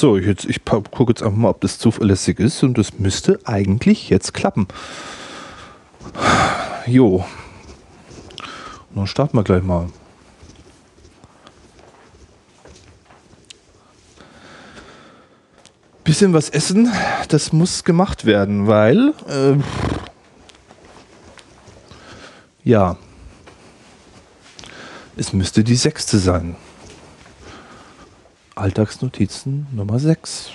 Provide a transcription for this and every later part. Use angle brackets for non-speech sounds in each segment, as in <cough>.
So, jetzt, ich gucke jetzt einfach mal, ob das zuverlässig ist und das müsste eigentlich jetzt klappen. Jo. Dann starten wir gleich mal. Bisschen was essen, das muss gemacht werden, weil äh, ja, es müsste die sechste sein. Alltagsnotizen Nummer 6.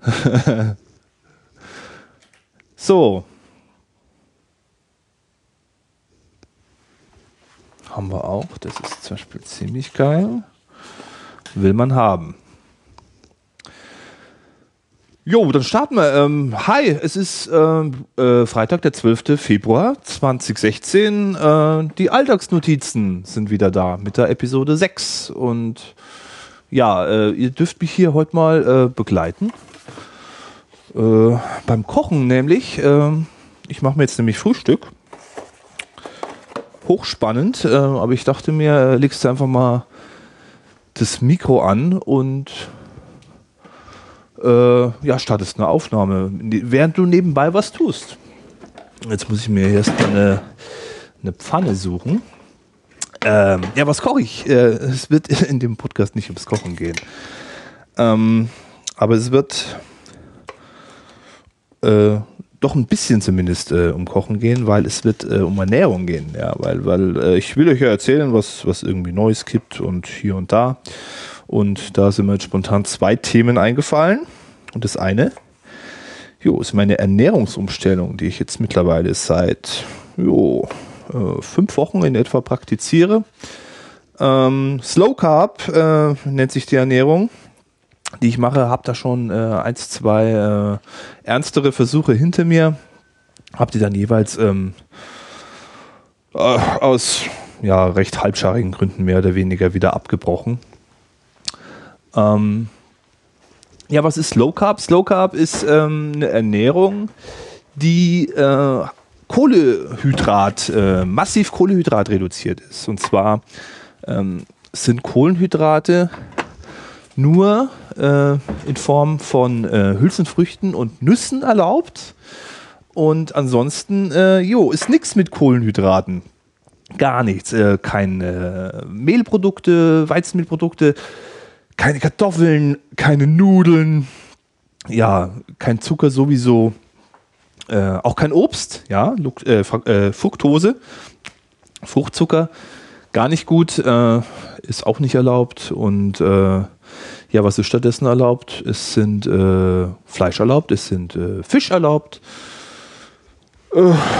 <laughs> so. Haben wir auch. Das ist zum Beispiel ziemlich geil. Will man haben. Jo, dann starten wir. Ähm, hi, es ist äh, äh, Freitag, der 12. Februar 2016. Äh, die Alltagsnotizen sind wieder da mit der Episode 6. Und ja, äh, ihr dürft mich hier heute mal äh, begleiten. Äh, beim Kochen nämlich. Ähm, ich mache mir jetzt nämlich Frühstück. Hochspannend, aber ich dachte mir, legst du einfach mal das Mikro an und äh, ja, startest eine Aufnahme, während du nebenbei was tust. Jetzt muss ich mir erst eine, eine Pfanne suchen. Ähm, ja, was koche ich? Äh, es wird <laughs> in dem Podcast nicht ums Kochen gehen. Ähm, aber es wird äh, doch ein bisschen zumindest äh, um Kochen gehen, weil es wird äh, um Ernährung gehen. Ja, weil, weil äh, ich will euch ja erzählen, was, was irgendwie Neues gibt und hier und da. Und da sind mir jetzt spontan zwei Themen eingefallen. Und das eine, jo, ist meine Ernährungsumstellung, die ich jetzt mittlerweile seit jo, äh, fünf Wochen in etwa praktiziere. Ähm, Slow Carb äh, nennt sich die Ernährung, die ich mache. Habe da schon äh, eins, zwei äh, ernstere Versuche hinter mir. Habe die dann jeweils ähm, äh, aus ja, recht halbscharigen Gründen mehr oder weniger wieder abgebrochen. Ähm, ja, was ist Slow Carb? Slow Carb ist ähm, eine Ernährung, die äh, Kohlehydrat, äh, massiv Kohlehydrat reduziert ist. Und zwar ähm, sind Kohlenhydrate nur äh, in Form von äh, Hülsenfrüchten und Nüssen erlaubt. Und ansonsten, äh, jo, ist nichts mit Kohlenhydraten. Gar nichts. Äh, keine Mehlprodukte, Weizenmehlprodukte, keine Kartoffeln, keine Nudeln, ja, kein Zucker sowieso, äh, auch kein Obst, ja, Luk äh, äh, Fructose, Fruchtzucker, gar nicht gut, äh, ist auch nicht erlaubt und äh, ja, was ist stattdessen erlaubt? Es sind äh, Fleisch erlaubt, es sind Fisch erlaubt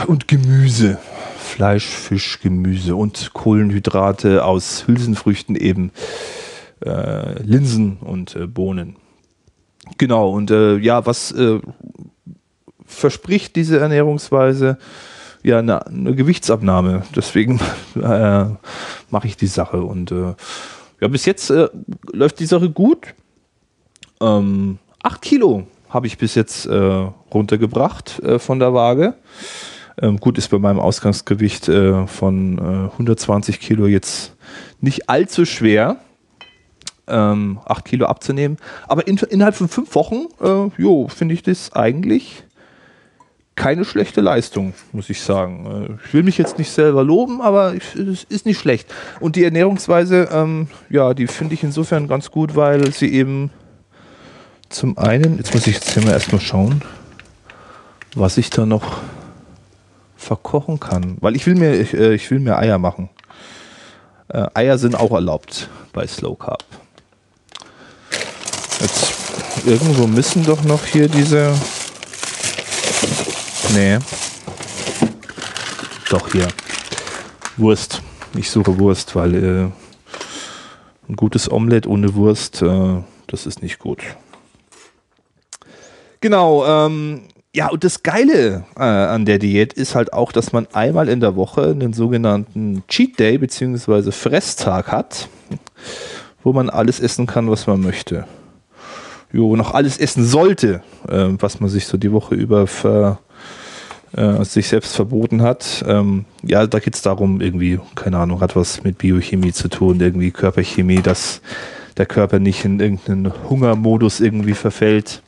und Gemüse. Fleisch, Fisch, Gemüse und Kohlenhydrate aus Hülsenfrüchten eben äh, Linsen und äh, Bohnen. Genau, und äh, ja, was äh, verspricht diese Ernährungsweise? Ja, eine, eine Gewichtsabnahme. Deswegen <laughs> äh, mache ich die Sache. Und äh, ja, bis jetzt läuft die Sache gut. Ähm, acht Kilo habe ich bis jetzt runtergebracht von der Waage. Ähm, gut, ist bei meinem Ausgangsgewicht von 120 Kilo jetzt nicht allzu schwer ähm, 8 Kilo abzunehmen. Aber in, innerhalb von fünf Wochen, äh, jo, finde ich das eigentlich keine schlechte Leistung, muss ich sagen. Äh, ich will mich jetzt nicht selber loben, aber es ist nicht schlecht. Und die Ernährungsweise, ähm, ja, die finde ich insofern ganz gut, weil sie eben zum einen, jetzt muss ich jetzt hier mal erstmal schauen, was ich da noch verkochen kann. Weil ich will mir, ich, äh, ich will mir Eier machen. Äh, Eier sind auch erlaubt bei Slow Carb. Jetzt irgendwo müssen doch noch hier diese. Nee. Doch hier. Wurst. Ich suche Wurst, weil äh, ein gutes Omelett ohne Wurst, äh, das ist nicht gut. Genau, ähm, ja, und das Geile äh, an der Diät ist halt auch, dass man einmal in der Woche einen sogenannten Cheat Day bzw. Fresstag hat, wo man alles essen kann, was man möchte jo, noch alles essen sollte, äh, was man sich so die Woche über ver, äh, sich selbst verboten hat. Ähm, ja, da geht es darum, irgendwie, keine Ahnung, hat was mit Biochemie zu tun, irgendwie Körperchemie, dass der Körper nicht in irgendeinen Hungermodus irgendwie verfällt.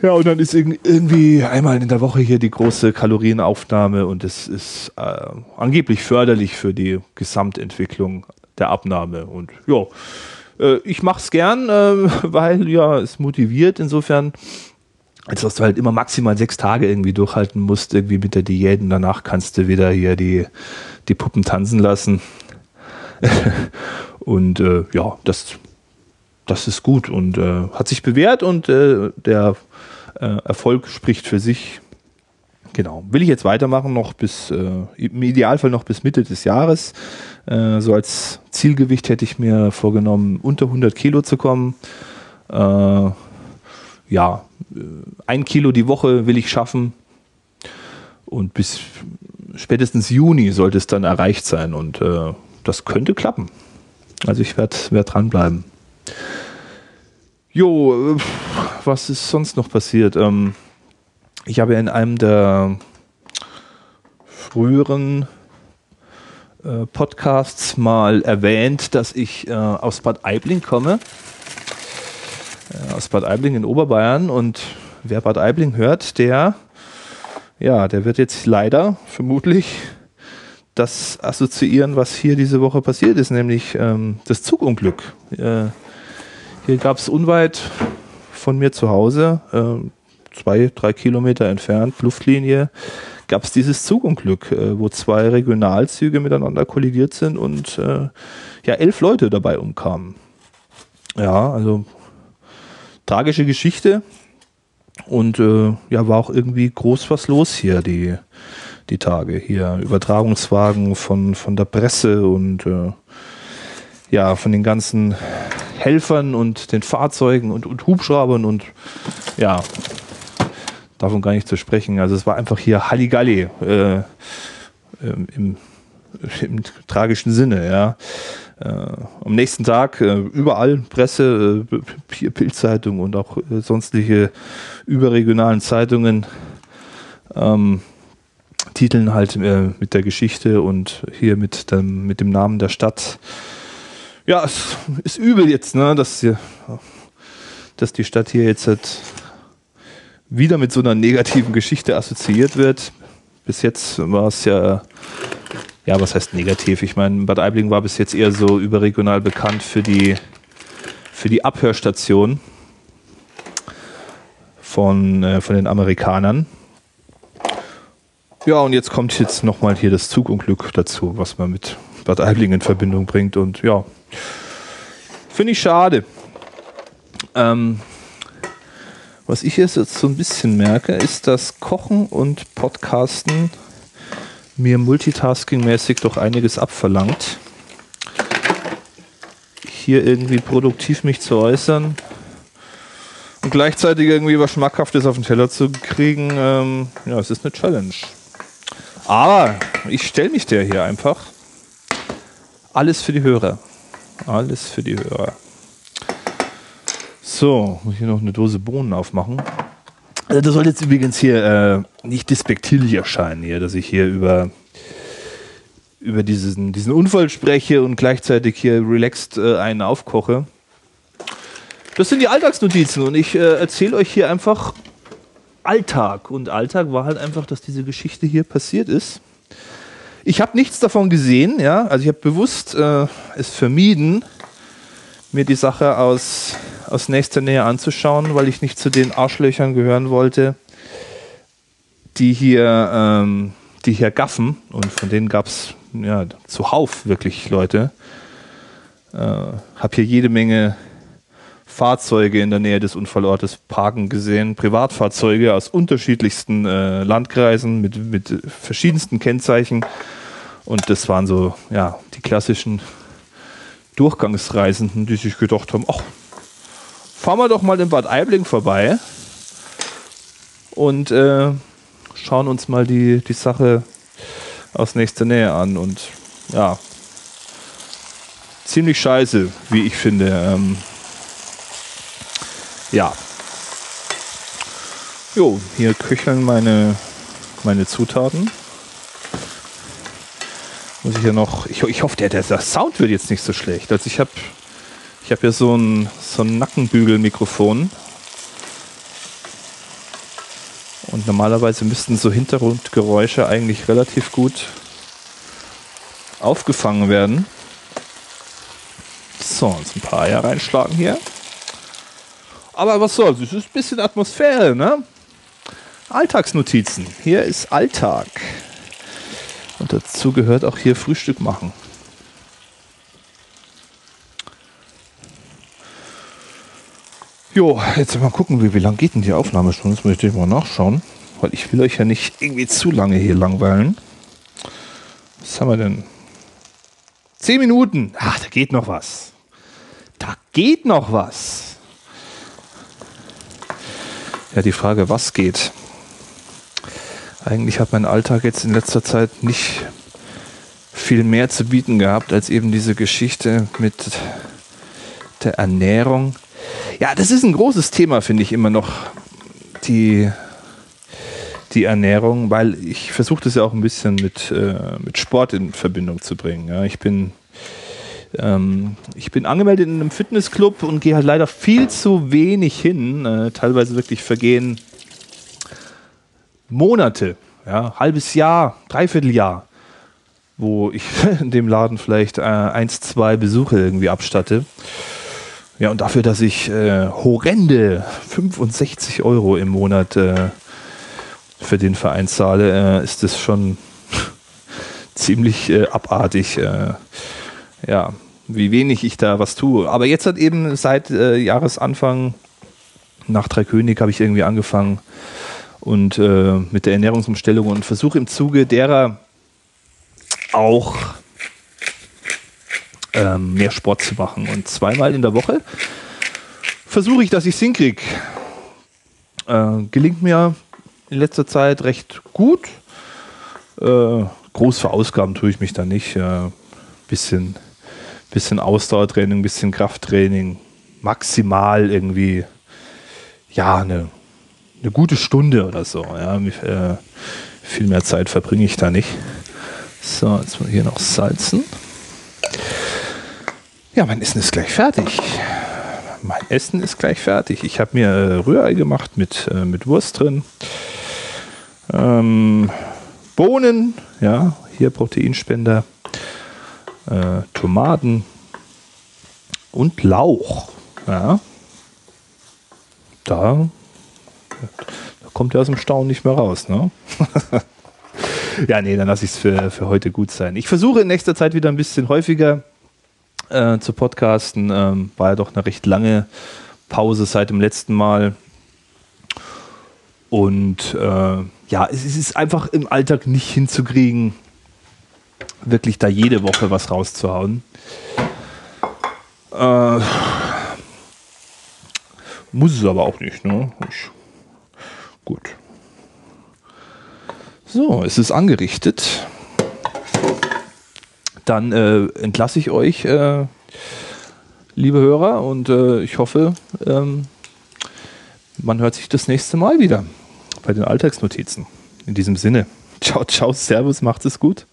Ja, und dann ist irgendwie einmal in der Woche hier die große Kalorienaufnahme und es ist äh, angeblich förderlich für die Gesamtentwicklung der Abnahme. Und ja, äh, ich mache es gern, äh, <laughs> weil ja, es motiviert insofern als dass du halt immer maximal sechs Tage irgendwie durchhalten musst, irgendwie mit der Diät und danach kannst du wieder hier die, die Puppen tanzen lassen. <laughs> und äh, ja, das, das ist gut und äh, hat sich bewährt und äh, der äh, Erfolg spricht für sich. Genau. Will ich jetzt weitermachen, noch bis, äh, im Idealfall noch bis Mitte des Jahres. Äh, so als Zielgewicht hätte ich mir vorgenommen, unter 100 Kilo zu kommen. ja, ein Kilo die Woche will ich schaffen. Und bis spätestens Juni sollte es dann erreicht sein. Und äh, das könnte klappen. Also ich werde werd dranbleiben. Jo, äh, was ist sonst noch passiert? Ähm, ich habe in einem der früheren äh, Podcasts mal erwähnt, dass ich äh, aus Bad Aibling komme äh, aus Bad Aibling in Oberbayern und wer Bad Aibling hört, der, ja, der wird jetzt leider vermutlich das assoziieren, was hier diese Woche passiert ist, nämlich ähm, das Zugunglück. Äh, hier gab es unweit von mir zu Hause, äh, zwei, drei Kilometer entfernt, Luftlinie, gab es dieses Zugunglück, äh, wo zwei Regionalzüge miteinander kollidiert sind und äh, ja, elf Leute dabei umkamen. Ja, also tragische Geschichte. Und äh, ja, war auch irgendwie groß was los hier, die, die Tage. Hier Übertragungswagen von, von der Presse und äh, ja, von den ganzen Helfern und den Fahrzeugen und, und Hubschraubern und ja, davon gar nicht zu sprechen. Also es war einfach hier Halligalli äh, im, <laughs> im tragischen Sinne, ja. Äh, am nächsten Tag äh, überall Presse, äh, Bildzeitung und auch äh, sonstige überregionalen Zeitungen ähm, titeln halt äh, mit der Geschichte und hier mit dem, mit dem Namen der Stadt. Ja, es ist übel jetzt, ne, dass, hier, dass die Stadt hier jetzt halt wieder mit so einer negativen Geschichte assoziiert wird. Bis jetzt war es ja ja, was heißt negativ? Ich meine, Bad Aibling war bis jetzt eher so überregional bekannt für die, für die Abhörstation von, äh, von den Amerikanern. Ja, und jetzt kommt jetzt nochmal hier das Zugunglück dazu, was man mit Bad Aibling in Verbindung bringt. Und ja, finde ich schade. Ähm, was ich jetzt so ein bisschen merke, ist, dass Kochen und Podcasten mir multitasking-mäßig doch einiges abverlangt. Hier irgendwie produktiv mich zu äußern und gleichzeitig irgendwie was Schmackhaftes auf den Teller zu kriegen, ähm, ja, es ist eine Challenge. Aber ich stelle mich der hier einfach. Alles für die Hörer. Alles für die Hörer. So, muss ich hier noch eine Dose Bohnen aufmachen. Also das soll jetzt übrigens hier äh, nicht despektierlich erscheinen, hier, dass ich hier über, über diesen, diesen Unfall spreche und gleichzeitig hier relaxed äh, einen aufkoche. Das sind die Alltagsnotizen und ich äh, erzähle euch hier einfach Alltag. Und Alltag war halt einfach, dass diese Geschichte hier passiert ist. Ich habe nichts davon gesehen, ja. Also ich habe bewusst äh, es vermieden, mir die Sache aus aus nächster Nähe anzuschauen, weil ich nicht zu den Arschlöchern gehören wollte, die hier, ähm, die hier gaffen. Und von denen gab es ja, zuhauf wirklich Leute. Äh, habe hier jede Menge Fahrzeuge in der Nähe des Unfallortes parken gesehen, Privatfahrzeuge aus unterschiedlichsten äh, Landkreisen mit, mit verschiedensten Kennzeichen. Und das waren so, ja, die klassischen Durchgangsreisenden, die sich gedacht haben, ach, fahren wir doch mal in Bad Aibling vorbei und äh, schauen uns mal die, die Sache aus nächster Nähe an. Und ja, ziemlich scheiße, wie ich finde. Ähm, ja. Jo, hier köcheln meine meine Zutaten. Muss ich ja noch. Ich, ich hoffe, der, der, Sound wird jetzt nicht so schlecht. Also ich habe ich hab hier so ein, so ein Nackenbügelmikrofon. Und normalerweise müssten so Hintergrundgeräusche eigentlich relativ gut aufgefangen werden. So, jetzt ein paar Eier reinschlagen hier. Aber was soll's, es ist ein bisschen Atmosphäre, ne? Alltagsnotizen. Hier ist Alltag. Und dazu gehört auch hier Frühstück machen. Jo, jetzt mal gucken, wie, wie lang geht denn die Aufnahme schon? Das möchte ich mal nachschauen, weil ich will euch ja nicht irgendwie zu lange hier langweilen. Was haben wir denn? Zehn Minuten. Ach, da geht noch was. Da geht noch was. Ja, die Frage, was geht? Eigentlich hat mein Alltag jetzt in letzter Zeit nicht viel mehr zu bieten gehabt als eben diese Geschichte mit der Ernährung. Ja, das ist ein großes Thema, finde ich immer noch, die, die Ernährung, weil ich versuche das ja auch ein bisschen mit, äh, mit Sport in Verbindung zu bringen. Ja, ich bin ähm, ich bin angemeldet in einem Fitnessclub und gehe halt leider viel zu wenig hin. Äh, teilweise wirklich vergehen Monate, ja, halbes Jahr, Dreivierteljahr, wo ich <laughs> in dem Laden vielleicht äh, eins, zwei Besuche irgendwie abstatte. Ja, und dafür, dass ich äh, horrende 65 Euro im Monat äh, für den Verein zahle, äh, ist das schon <laughs> ziemlich äh, abartig. Äh, ja, wie wenig ich da was tue. Aber jetzt hat eben seit äh, Jahresanfang nach Dreikönig habe ich irgendwie angefangen, und mit der Ernährungsumstellung und versuche im Zuge derer auch ähm, mehr Sport zu machen. Und zweimal in der Woche versuche ich, dass ich es hinkriege. Äh, gelingt mir in letzter Zeit recht gut. Äh, groß verausgaben tue ich mich da nicht. Äh, bisschen, bisschen Ausdauertraining, bisschen Krafttraining, maximal irgendwie ja eine eine gute Stunde oder so. Ja, äh, viel mehr Zeit verbringe ich da nicht. So, jetzt mal hier noch salzen. Ja, mein Essen ist gleich fertig. Mein Essen ist gleich fertig. Ich habe mir äh, Rührei gemacht mit, äh, mit Wurst drin. Ähm, Bohnen, ja, hier Proteinspender. Äh, Tomaten und Lauch. Ja. Da da kommt er aus dem Staunen nicht mehr raus, ne? <laughs> ja, nee, dann lasse ich es für, für heute gut sein. Ich versuche in nächster Zeit wieder ein bisschen häufiger äh, zu podcasten. Ähm, war ja doch eine recht lange Pause seit dem letzten Mal. Und äh, ja, es ist einfach im Alltag nicht hinzukriegen, wirklich da jede Woche was rauszuhauen. Äh, muss es aber auch nicht, ne? Ich Gut. So, es ist angerichtet. Dann äh, entlasse ich euch, äh, liebe Hörer, und äh, ich hoffe, ähm, man hört sich das nächste Mal wieder bei den Alltagsnotizen. In diesem Sinne, <laughs> ciao, ciao, servus, macht es gut.